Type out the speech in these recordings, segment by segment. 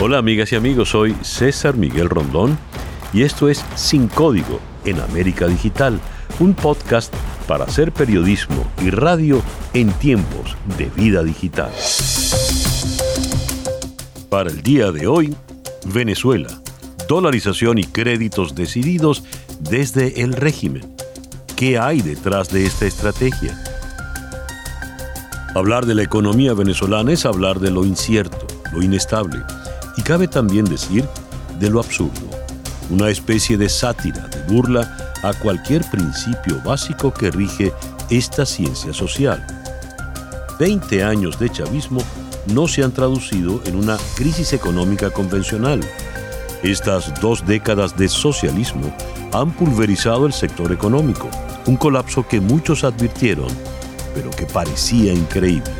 Hola amigas y amigos, soy César Miguel Rondón y esto es Sin Código en América Digital, un podcast para hacer periodismo y radio en tiempos de vida digital. Para el día de hoy, Venezuela, dolarización y créditos decididos desde el régimen. ¿Qué hay detrás de esta estrategia? Hablar de la economía venezolana es hablar de lo incierto, lo inestable y cabe también decir de lo absurdo, una especie de sátira, de burla a cualquier principio básico que rige esta ciencia social. Veinte años de chavismo no se han traducido en una crisis económica convencional. Estas dos décadas de socialismo han pulverizado el sector económico, un colapso que muchos advirtieron, pero que parecía increíble.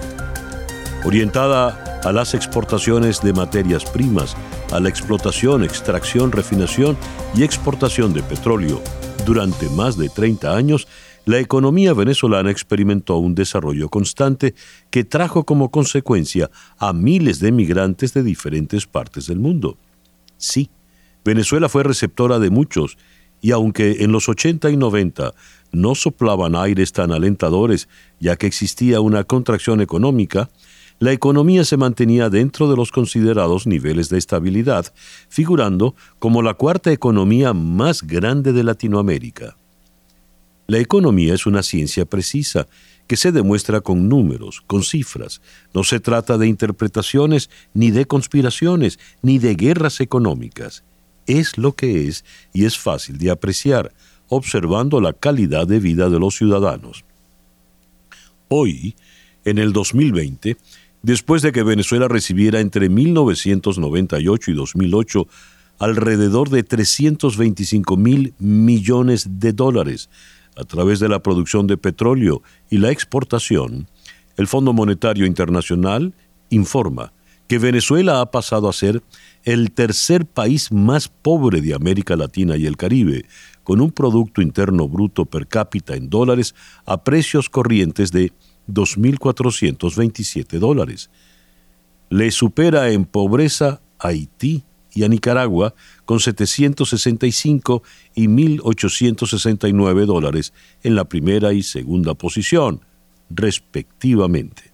Orientada a las exportaciones de materias primas, a la explotación, extracción, refinación y exportación de petróleo. Durante más de 30 años, la economía venezolana experimentó un desarrollo constante que trajo como consecuencia a miles de migrantes de diferentes partes del mundo. Sí, Venezuela fue receptora de muchos, y aunque en los 80 y 90 no soplaban aires tan alentadores, ya que existía una contracción económica, la economía se mantenía dentro de los considerados niveles de estabilidad, figurando como la cuarta economía más grande de Latinoamérica. La economía es una ciencia precisa que se demuestra con números, con cifras. No se trata de interpretaciones, ni de conspiraciones, ni de guerras económicas. Es lo que es y es fácil de apreciar, observando la calidad de vida de los ciudadanos. Hoy, en el 2020, después de que Venezuela recibiera entre 1998 y 2008 alrededor de 325 mil millones de dólares a través de la producción de petróleo y la exportación, el Fondo Monetario Internacional informa que Venezuela ha pasado a ser el tercer país más pobre de América Latina y el Caribe, con un Producto Interno Bruto per cápita en dólares a precios corrientes de 2.427 dólares. Le supera en pobreza a Haití y a Nicaragua con 765 y 1.869 dólares en la primera y segunda posición, respectivamente.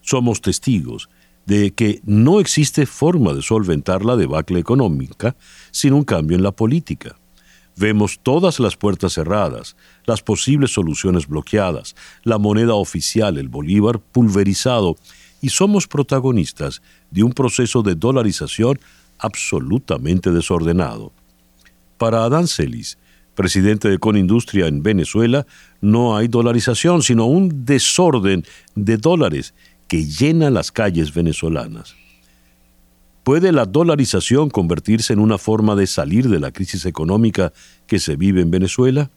Somos testigos de que no existe forma de solventar la debacle económica sin un cambio en la política. Vemos todas las puertas cerradas, las posibles soluciones bloqueadas, la moneda oficial, el bolívar, pulverizado, y somos protagonistas de un proceso de dolarización absolutamente desordenado. Para Adán Celis, presidente de Conindustria en Venezuela, no hay dolarización, sino un desorden de dólares que llena las calles venezolanas. ¿Puede la dolarización convertirse en una forma de salir de la crisis económica que se vive en Venezuela?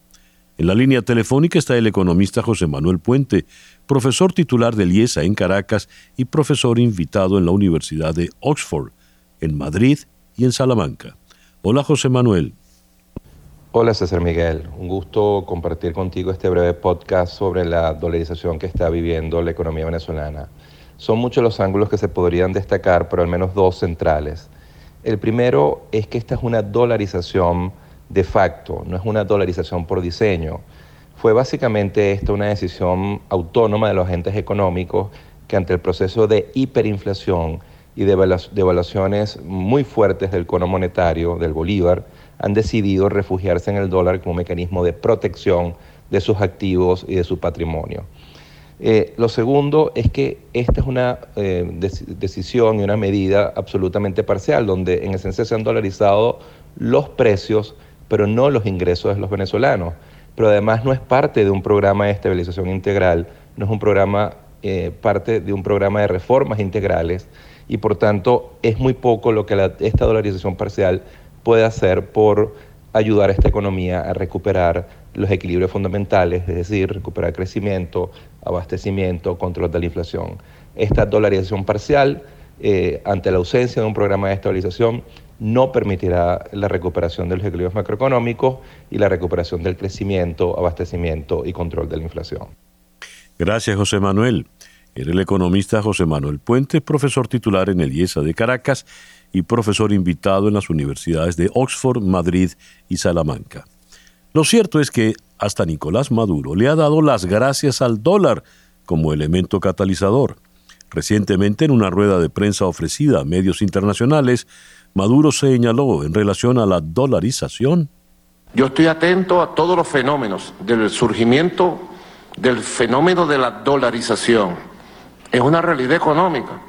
En la línea telefónica está el economista José Manuel Puente, profesor titular del IESA en Caracas y profesor invitado en la Universidad de Oxford, en Madrid y en Salamanca. Hola José Manuel. Hola César Miguel, un gusto compartir contigo este breve podcast sobre la dolarización que está viviendo la economía venezolana. Son muchos los ángulos que se podrían destacar, pero al menos dos centrales. El primero es que esta es una dolarización de facto, no es una dolarización por diseño. Fue básicamente esta una decisión autónoma de los agentes económicos que ante el proceso de hiperinflación y de devaluaciones muy fuertes del cono monetario, del bolívar, han decidido refugiarse en el dólar como mecanismo de protección de sus activos y de su patrimonio. Eh, lo segundo es que esta es una eh, decisión y una medida absolutamente parcial, donde en esencia se han dolarizado los precios, pero no los ingresos de los venezolanos. Pero además no es parte de un programa de estabilización integral, no es un programa, eh, parte de un programa de reformas integrales y por tanto es muy poco lo que esta dolarización parcial puede hacer por ayudar a esta economía a recuperar los equilibrios fundamentales, es decir, recuperar crecimiento, abastecimiento, control de la inflación. Esta dolarización parcial, eh, ante la ausencia de un programa de estabilización, no permitirá la recuperación de los equilibrios macroeconómicos y la recuperación del crecimiento, abastecimiento y control de la inflación. Gracias, José Manuel. Era el economista José Manuel Puente, profesor titular en el IESA de Caracas y profesor invitado en las universidades de Oxford, Madrid y Salamanca. Lo cierto es que hasta Nicolás Maduro le ha dado las gracias al dólar como elemento catalizador. Recientemente, en una rueda de prensa ofrecida a medios internacionales, Maduro señaló en relación a la dolarización. Yo estoy atento a todos los fenómenos del surgimiento del fenómeno de la dolarización. Es una realidad económica.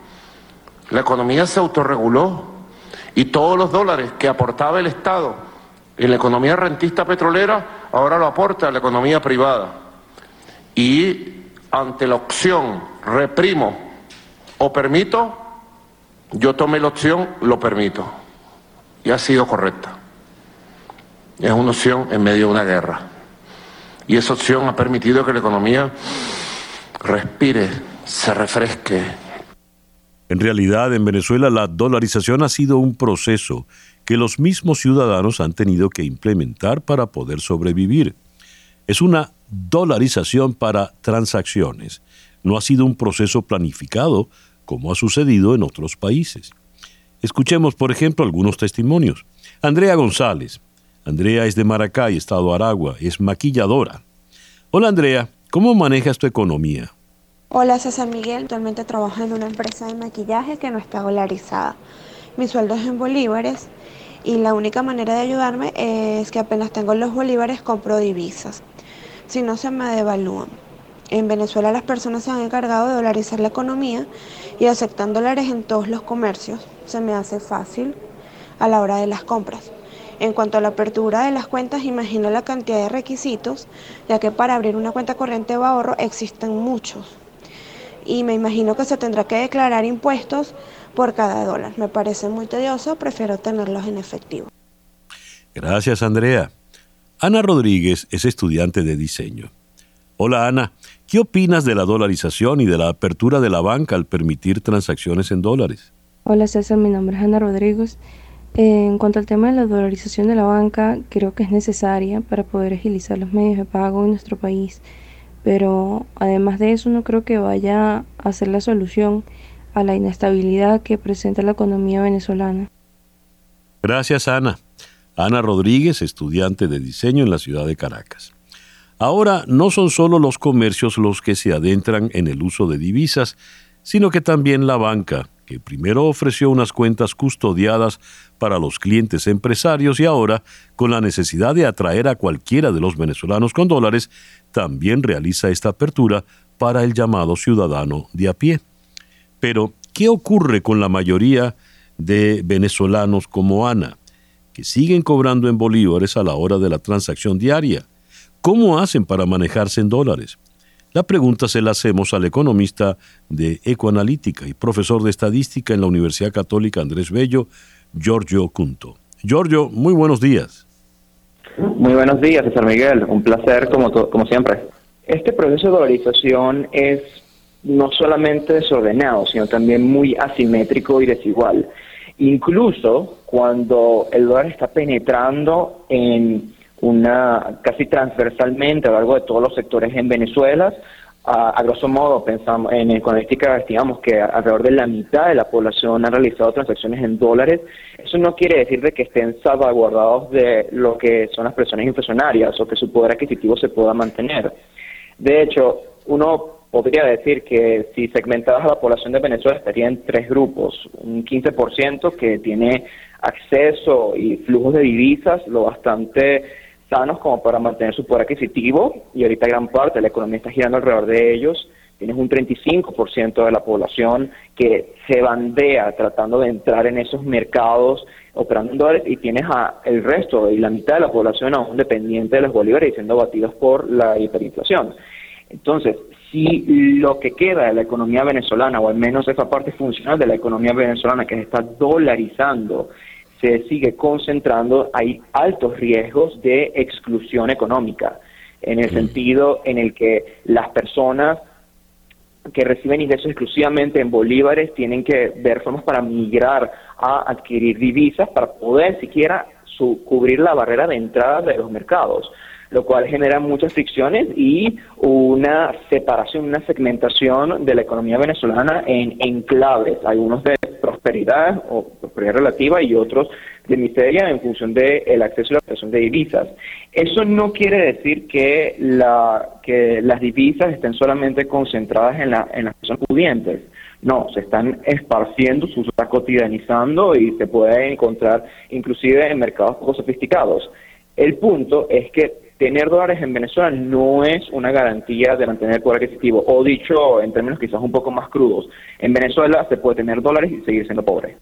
La economía se autorreguló y todos los dólares que aportaba el Estado en la economía rentista petrolera ahora lo aporta la economía privada. Y ante la opción reprimo o permito, yo tomé la opción, lo permito. Y ha sido correcta. Es una opción en medio de una guerra. Y esa opción ha permitido que la economía respire, se refresque. En realidad, en Venezuela la dolarización ha sido un proceso que los mismos ciudadanos han tenido que implementar para poder sobrevivir. Es una dolarización para transacciones. No ha sido un proceso planificado como ha sucedido en otros países. Escuchemos, por ejemplo, algunos testimonios. Andrea González. Andrea es de Maracay, Estado Aragua, es maquilladora. Hola Andrea, ¿cómo manejas tu economía? Hola César Miguel, actualmente trabajo en una empresa de maquillaje que no está dolarizada. Mi sueldo es en bolívares y la única manera de ayudarme es que apenas tengo los bolívares compro divisas, si no se me devalúan. En Venezuela las personas se han encargado de dolarizar la economía y aceptan dólares en todos los comercios. Se me hace fácil a la hora de las compras. En cuanto a la apertura de las cuentas, imagino la cantidad de requisitos, ya que para abrir una cuenta corriente o ahorro existen muchos. Y me imagino que se tendrá que declarar impuestos por cada dólar. Me parece muy tedioso, prefiero tenerlos en efectivo. Gracias, Andrea. Ana Rodríguez es estudiante de diseño. Hola, Ana. ¿Qué opinas de la dolarización y de la apertura de la banca al permitir transacciones en dólares? Hola César, mi nombre es Ana Rodríguez. Eh, en cuanto al tema de la dolarización de la banca, creo que es necesaria para poder agilizar los medios de pago en nuestro país, pero además de eso no creo que vaya a ser la solución a la inestabilidad que presenta la economía venezolana. Gracias Ana. Ana Rodríguez, estudiante de diseño en la ciudad de Caracas. Ahora no son solo los comercios los que se adentran en el uso de divisas, sino que también la banca, que primero ofreció unas cuentas custodiadas para los clientes empresarios y ahora, con la necesidad de atraer a cualquiera de los venezolanos con dólares, también realiza esta apertura para el llamado ciudadano de a pie. Pero, ¿qué ocurre con la mayoría de venezolanos como Ana, que siguen cobrando en bolívares a la hora de la transacción diaria? ¿Cómo hacen para manejarse en dólares? La pregunta se la hacemos al economista de Ecoanalítica y profesor de estadística en la Universidad Católica Andrés Bello, Giorgio Cunto. Giorgio, muy buenos días. Muy buenos días, César Miguel. Un placer como, como siempre. Este proceso de dolarización es no solamente desordenado, sino también muy asimétrico y desigual. Incluso cuando el dólar está penetrando en una casi transversalmente a lo largo de todos los sectores en Venezuela. A, grosso modo, pensamos en economística estimamos que alrededor de la mitad de la población ha realizado transacciones en dólares. Eso no quiere decir de que estén salvaguardados de lo que son las presiones inflacionarias o que su poder adquisitivo se pueda mantener. De hecho, uno podría decir que si segmentadas a la población de Venezuela estaría en tres grupos. Un 15% que tiene acceso y flujos de divisas lo bastante sanos como para mantener su poder adquisitivo y ahorita gran parte de la economía está girando alrededor de ellos. Tienes un 35% de la población que se bandea tratando de entrar en esos mercados operando en dólares y tienes a el resto y la mitad de la población aún dependiente de los bolívares y siendo batidos por la hiperinflación. Entonces, si lo que queda de la economía venezolana, o al menos esa parte funcional de la economía venezolana que se está dolarizando, se sigue concentrando, hay altos riesgos de exclusión económica, en el sentido en el que las personas que reciben ingresos exclusivamente en bolívares tienen que ver formas para migrar a adquirir divisas para poder siquiera cubrir la barrera de entrada de los mercados. lo cual genera muchas fricciones y una separación, una segmentación de la economía venezolana en enclaves, algunos de prosperidad o prosperidad relativa y otros de miseria en función del el acceso a la operación de divisas. Eso no quiere decir que, la, que las divisas estén solamente concentradas en, la, en las personas pudientes. No, se están esparciendo, se está cotidianizando y se puede encontrar inclusive en mercados poco sofisticados. El punto es que tener dólares en Venezuela no es una garantía de mantener el poder adquisitivo, o dicho en términos quizás un poco más crudos, en Venezuela se puede tener dólares y seguir siendo pobre.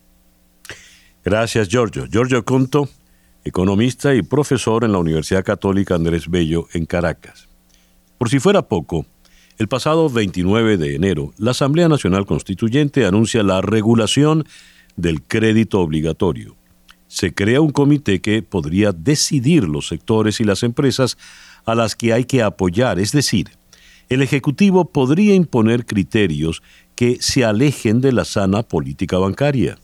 Gracias, Giorgio. Giorgio Conto, economista y profesor en la Universidad Católica Andrés Bello en Caracas. Por si fuera poco, el pasado 29 de enero, la Asamblea Nacional Constituyente anuncia la regulación del crédito obligatorio. Se crea un comité que podría decidir los sectores y las empresas a las que hay que apoyar, es decir, el Ejecutivo podría imponer criterios que se alejen de la sana política bancaria.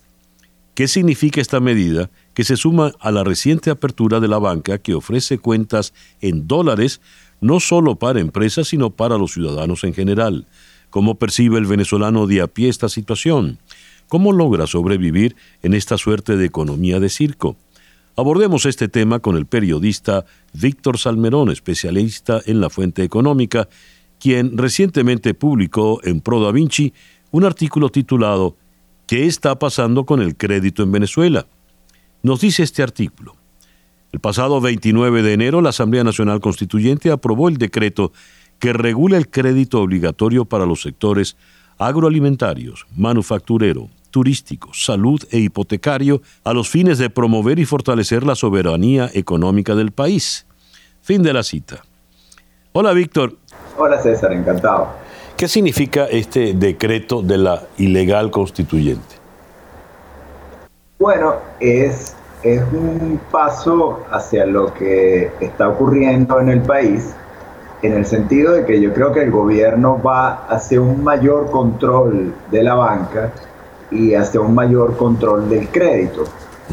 ¿Qué significa esta medida que se suma a la reciente apertura de la banca que ofrece cuentas en dólares no solo para empresas, sino para los ciudadanos en general. ¿Cómo percibe el venezolano de a pie esta situación? ¿Cómo logra sobrevivir en esta suerte de economía de circo? Abordemos este tema con el periodista Víctor Salmerón, especialista en la fuente económica, quien recientemente publicó en Pro Da Vinci un artículo titulado ¿Qué está pasando con el crédito en Venezuela? Nos dice este artículo. El pasado 29 de enero, la Asamblea Nacional Constituyente aprobó el decreto que regula el crédito obligatorio para los sectores agroalimentarios, manufacturero, turístico, salud e hipotecario a los fines de promover y fortalecer la soberanía económica del país. Fin de la cita. Hola Víctor. Hola César, encantado. ¿Qué significa este decreto de la ilegal constituyente? Bueno, es es un paso hacia lo que está ocurriendo en el país, en el sentido de que yo creo que el gobierno va hacia un mayor control de la banca y hacia un mayor control del crédito.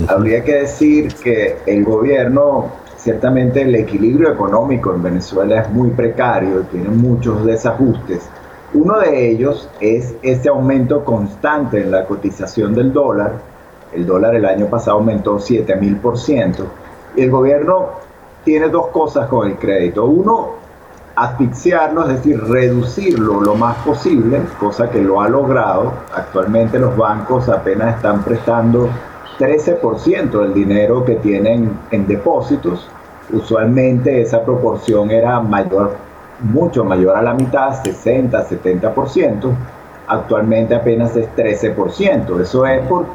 Habría que decir que el gobierno, ciertamente el equilibrio económico en Venezuela es muy precario, tiene muchos desajustes. Uno de ellos es ese aumento constante en la cotización del dólar, el dólar el año pasado aumentó 7000%. Y el gobierno tiene dos cosas con el crédito. Uno, asfixiarlo, es decir, reducirlo lo más posible, cosa que lo ha logrado. Actualmente los bancos apenas están prestando 13% del dinero que tienen en depósitos. Usualmente esa proporción era mayor, mucho mayor a la mitad, 60, 70%. Actualmente apenas es 13%. Eso es por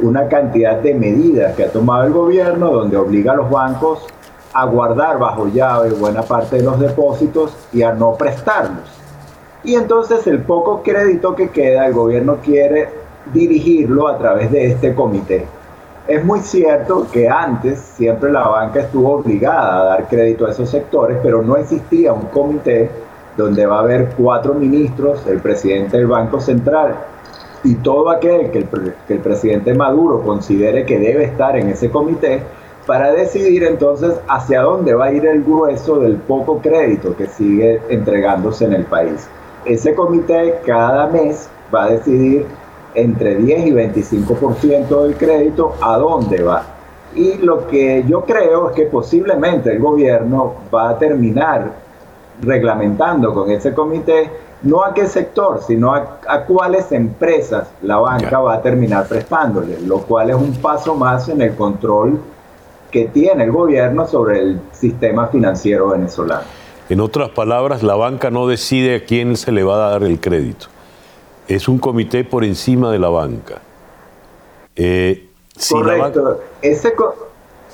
una cantidad de medidas que ha tomado el gobierno donde obliga a los bancos a guardar bajo llave buena parte de los depósitos y a no prestarlos. Y entonces el poco crédito que queda, el gobierno quiere dirigirlo a través de este comité. Es muy cierto que antes siempre la banca estuvo obligada a dar crédito a esos sectores, pero no existía un comité donde va a haber cuatro ministros, el presidente del Banco Central, y todo aquel que el, presidente Maduro considere que debe estar en ese comité para decidir entonces hacia dónde va a ir el grueso del poco crédito que sigue entregándose en el país. Ese comité cada mes va a decidir entre 10 y 25% del crédito a dónde va. Y lo que yo creo es que posiblemente el gobierno va a terminar reglamentando con ese comité no a qué sector, sino a, cuáles empresas la banca va a terminar prestándole, lo cual es un paso más en el control que tiene el gobierno sobre el sistema financiero venezolano. En otras palabras, la banca no decide a quién se le va a dar el crédito. Es un comité por encima de la banca. Eh, Correcto. ese,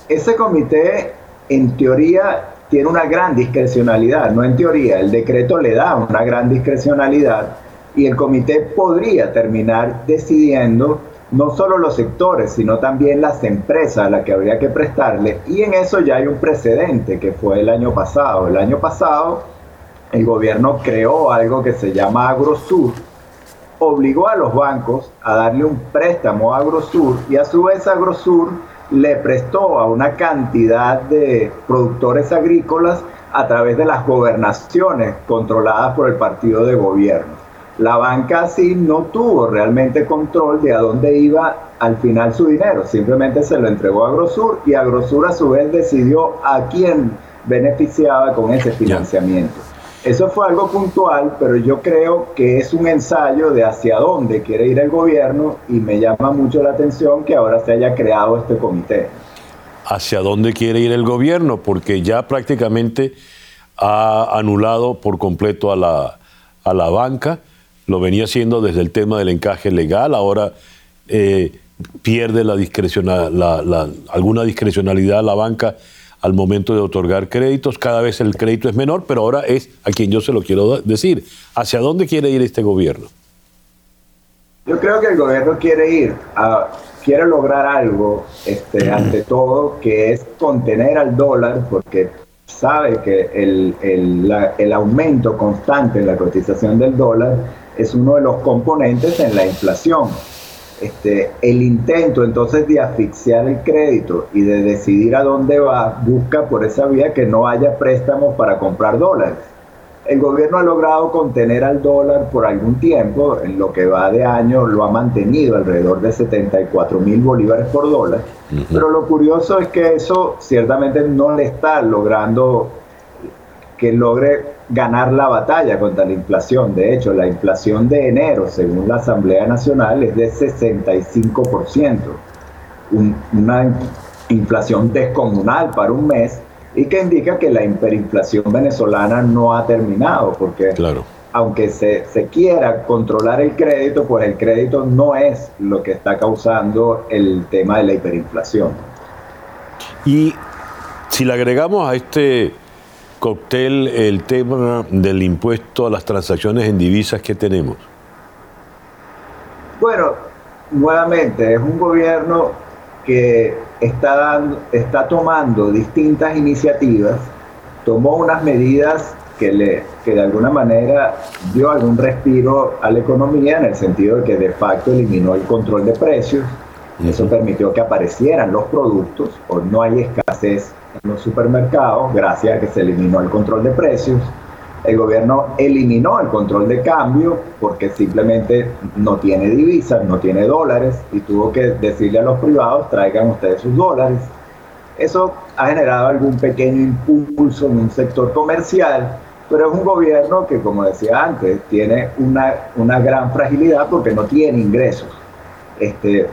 ese comité, en teoría, tiene una gran discrecionalidad, no en teoría, el decreto le da una gran discrecionalidad y el comité podría terminar decidiendo no solo los sectores, sino también las empresas a las que habría que prestarle. Y en eso ya hay un precedente que fue el año pasado. El año pasado el gobierno creó algo que se llama Agrosur, obligó a los bancos a darle un préstamo a Agrosur y a su vez Agrosur le prestó a una cantidad de productores agrícolas a través de las gobernaciones controladas por el partido de gobierno. La banca sí no tuvo realmente control de a dónde iba al final su dinero, simplemente se lo entregó a Agrosur y Agrosur a su vez decidió a quién beneficiaba con ese financiamiento. Eso fue algo puntual, pero yo creo que es un ensayo de hacia dónde quiere ir el gobierno y me llama mucho la atención que ahora se haya creado este comité. ¿Hacia dónde quiere ir el gobierno? Porque ya prácticamente ha anulado por completo a la, a la banca, lo venía haciendo desde el tema del encaje legal, ahora eh, pierde la la, alguna discrecionalidad la banca al momento de otorgar créditos. Cada vez el crédito es menor, pero ahora es a quien yo se lo quiero decir. ¿Hacia dónde quiere ir este gobierno? Yo creo que el gobierno quiere ir a, quiere lograr algo, este, ante todo, que es contener al dólar, porque sabe que el, el, el aumento constante en la cotización del dólar es uno de los componentes en la inflación. Este, el intento entonces de asfixiar el crédito y de decidir a dónde va, busca por esa vía que no haya préstamos para comprar dólares. El gobierno ha logrado contener al dólar por algún tiempo, en lo que va de año lo ha mantenido alrededor de 74 mil bolívares por dólar, pero lo curioso es que eso ciertamente no le está logrando que logre ganar la batalla contra la inflación. De hecho, la inflación de enero, según la Asamblea Nacional, es de 65%, una inflación descomunal para un mes y que indica que la hiperinflación venezolana no ha terminado, porque claro. aunque se, se quiera controlar el crédito, pues el crédito no es lo que está causando el tema de la hiperinflación. Y si le agregamos a este cóctel el tema del impuesto a las transacciones en divisas que tenemos? Bueno, nuevamente, es un gobierno que está, dando, está tomando distintas iniciativas, tomó unas medidas que, le, que de alguna manera dio algún respiro a la economía en el sentido de que de facto eliminó el control de precios, eso permitió que aparecieran los productos, o no hay escasez los supermercados, gracias a que se eliminó el control de precios. El gobierno eliminó el control de cambio porque simplemente no tiene divisas, no tiene dólares y tuvo que decirle a los privados traigan ustedes sus dólares. Eso ha generado algún pequeño impulso en un sector comercial, pero es un gobierno que, como decía antes, tiene una, una gran fragilidad porque no tiene ingresos. Este,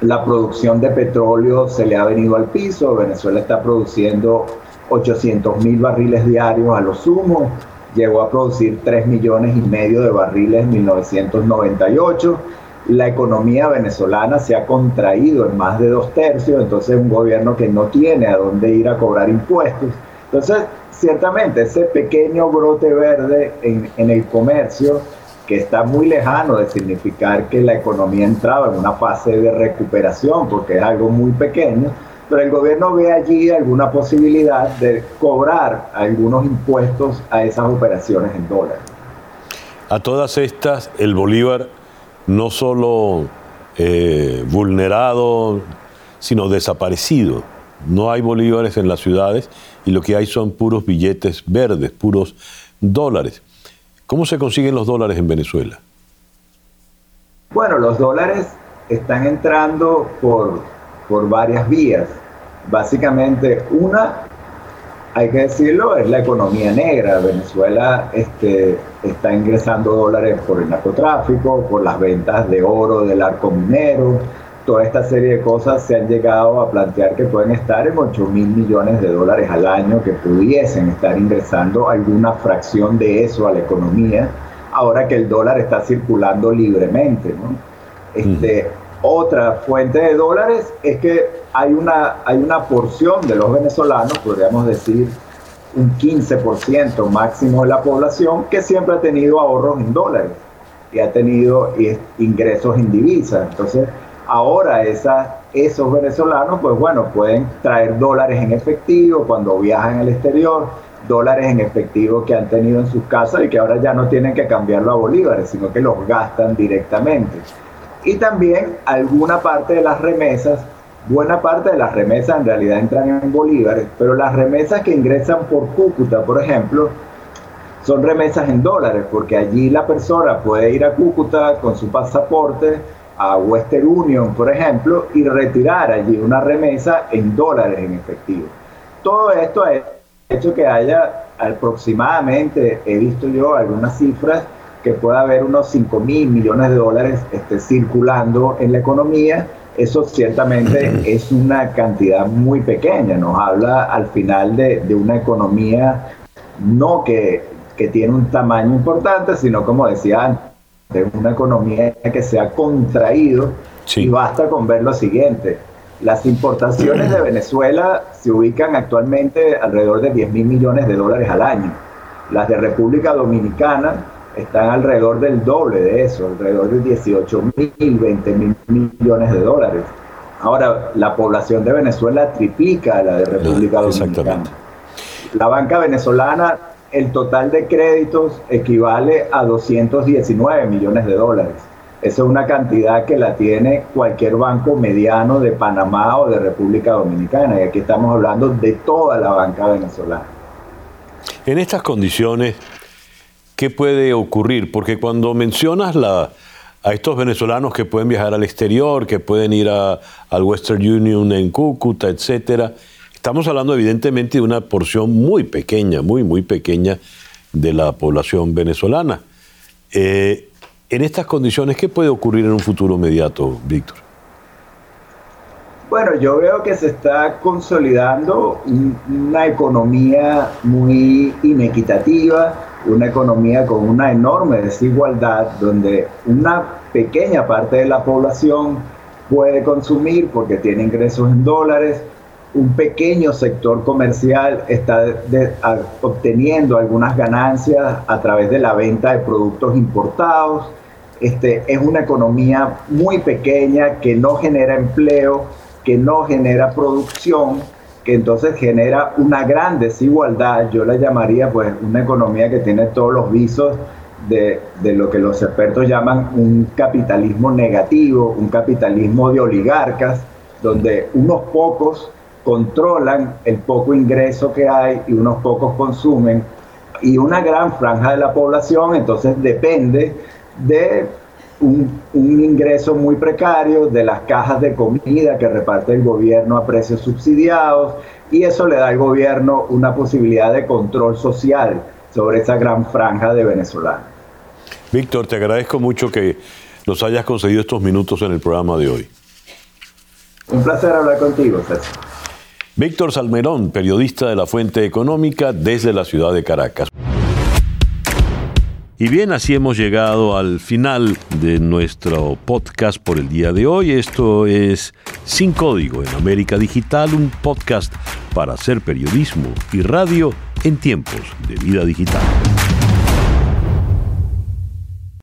la producción de petróleo se le ha venido al piso, Venezuela está produciendo 800 mil barriles diarios a lo sumo, llegó a producir 3 millones y medio de barriles en 1998, la economía venezolana se ha contraído en más de dos tercios, entonces un gobierno que no tiene a dónde ir a cobrar impuestos. Entonces, ciertamente ese pequeño brote verde en, en el comercio que está muy lejano de significar que la economía ha entrado en una fase de recuperación, porque es algo muy pequeño, pero el gobierno ve allí alguna posibilidad de cobrar algunos impuestos a esas operaciones en dólares. A todas estas, el Bolívar no solo eh, vulnerado, sino desaparecido. No hay bolívares en las ciudades y lo que hay son puros billetes verdes, puros dólares. ¿Cómo se consiguen los dólares en Venezuela? Bueno, los dólares están entrando por, por varias vías. Básicamente, una, hay que decirlo, es la economía negra. Venezuela este, está ingresando dólares por el narcotráfico, por las ventas de oro del arco minero, toda esta serie de cosas se han llegado a plantear que pueden estar en 8 mil millones de dólares al año, que pudiesen estar ingresando alguna fracción de eso a la economía, ahora que el dólar está circulando libremente. Este, Otra fuente de dólares es que hay una, hay una porción de los venezolanos, podríamos decir un 15% máximo de la población, que siempre ha tenido ahorros en dólares y ha tenido ingresos en divisas. Entonces, Ahora esos venezolanos, pues bueno, pueden traer dólares en efectivo cuando viajan al exterior, dólares en efectivo que han tenido en sus casas y que ahora ya no tienen que cambiarlo a bolívares, sino que los gastan directamente. Y también alguna parte de las remesas buena parte de las remesas en realidad entran en bolívares, pero las remesas que ingresan por Cúcuta, por ejemplo, son remesas en dólares, porque allí la persona puede ir a Cúcuta con su pasaporte, a Western Union, por ejemplo, y retirar allí una remesa en dólares en efectivo. Todo esto ha hecho que haya aproximadamente, he visto yo algunas cifras, que pueda haber unos 5 mil millones de dólares este, circulando en la economía. Eso ciertamente es una cantidad muy pequeña, nos habla al final de, de una economía no que, que tiene un tamaño importante, sino como decía antes, de una economía que se ha contraído y basta con ver lo siguiente. Las importaciones de Venezuela se ubican actualmente alrededor de 10 mil millones de dólares al año. Las de República Dominicana están alrededor del doble de eso, alrededor de 18 mil, 20 mil millones de dólares. Ahora, la población de Venezuela triplica a la de República Dominicana. La banca venezolana el total de créditos equivale a 219 millones de dólares. Esa es una cantidad que la tiene cualquier banco mediano de Panamá o de República Dominicana. Y aquí estamos hablando de toda la banca venezolana. En estas condiciones, ¿qué puede ocurrir? Porque cuando mencionas la, a estos venezolanos que pueden viajar al exterior, que pueden ir al Western Union en Cúcuta, etcétera, Estamos hablando evidentemente de una porción muy pequeña, muy, muy pequeña de la población venezolana. Eh, en estas condiciones, ¿qué puede ocurrir en un futuro inmediato, Víctor? Bueno, yo veo que se está consolidando una economía muy inequitativa, una economía con una enorme desigualdad, donde una pequeña parte de la población puede consumir porque tiene ingresos en dólares, un pequeño sector comercial está obteniendo algunas ganancias a través de la venta de productos importados. Este, es una economía muy pequeña que no genera empleo, que no genera producción, que entonces genera una gran desigualdad. Yo la llamaría pues una economía que tiene todos los visos de, de lo que los expertos llaman un capitalismo negativo, un capitalismo de oligarcas, donde unos pocos controlan el poco ingreso que hay y unos pocos consumen y una gran franja de la población entonces depende de un, ingreso muy precario, de las cajas de comida que reparte el gobierno a precios subsidiados y eso le da al gobierno una posibilidad de control social sobre esa gran franja de venezolanos. Víctor, te agradezco mucho que nos hayas concedido estos minutos en el programa de hoy. Un placer hablar contigo, César. Víctor Salmerón, periodista de la Fuente Económica desde la ciudad de Caracas. Y bien, así hemos llegado al final de nuestro podcast por el día de hoy. Esto es Sin Código en América Digital, un podcast para hacer periodismo y radio en tiempos de vida digital.